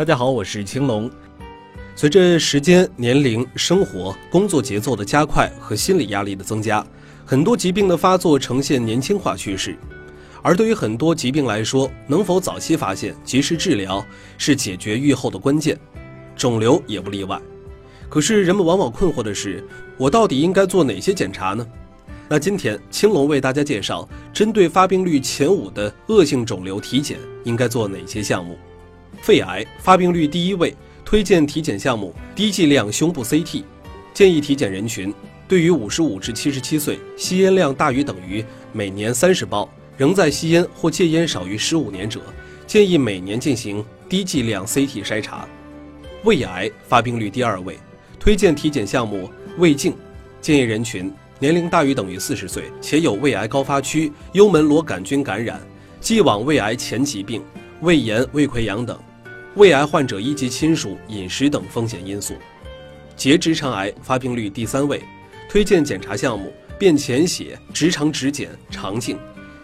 大家好，我是青龙。随着时间、年龄、生活、工作节奏的加快和心理压力的增加，很多疾病的发作呈现年轻化趋势。而对于很多疾病来说，能否早期发现、及时治疗是解决预后的关键，肿瘤也不例外。可是人们往往困惑的是，我到底应该做哪些检查呢？那今天青龙为大家介绍，针对发病率前五的恶性肿瘤体检应该做哪些项目。肺癌发病率第一位，推荐体检项目低剂量胸部 CT。建议体检人群：对于五十五至七十七岁，吸烟量大于等于每年三十包。仍在吸烟或戒烟少于十五年者，建议每年进行低剂量 CT 筛查。胃癌发病率第二位，推荐体检项目胃镜。建议人群年龄大于等于四十岁，且有胃癌高发区、幽门螺杆菌感染、既往胃癌前疾病、胃炎、胃溃疡等，胃癌患者一级亲属、饮食等风险因素。结直肠癌发病率第三位，推荐检查项目便潜血、直肠指检、肠镜。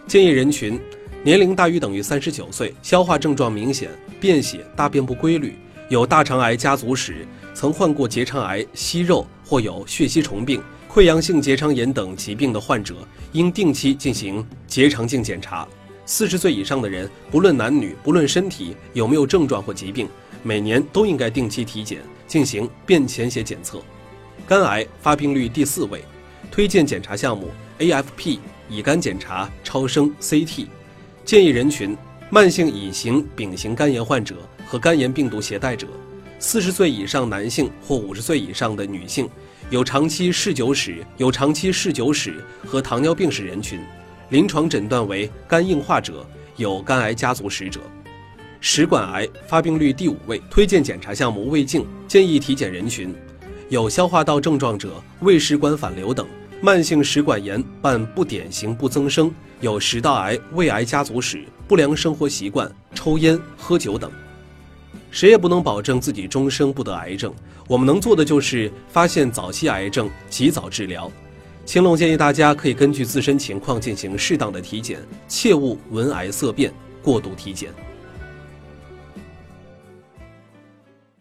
建议人群：年龄大于等于三十九岁，消化症状明显，便血、大便不规律，有大肠癌家族史，曾患过结肠癌、息肉或有血吸虫病、溃疡性结肠炎等疾病的患者，应定期进行结肠镜检查。四十岁以上的人，不论男女，不论身体有没有症状或疾病，每年都应该定期体检，进行便潜血检测。肝癌发病率第四位，推荐检查项目 AFP。乙肝检查、超声、CT，建议人群：慢性乙型、丙型肝炎患者和肝炎病毒携带者，四十岁以上男性或五十岁以上的女性，有长期嗜酒史、有长期嗜酒史和糖尿病史人群，临床诊断为肝硬化者，有肝癌家族史者。食管癌发病率第五位，推荐检查项目胃镜，建议体检人群：有消化道症状者、胃食管反流等。慢性食管炎伴不典型不增生，有食道癌、胃癌家族史，不良生活习惯、抽烟、喝酒等。谁也不能保证自己终生不得癌症，我们能做的就是发现早期癌症，及早治疗。青龙建议大家可以根据自身情况进行适当的体检，切勿闻癌色变，过度体检。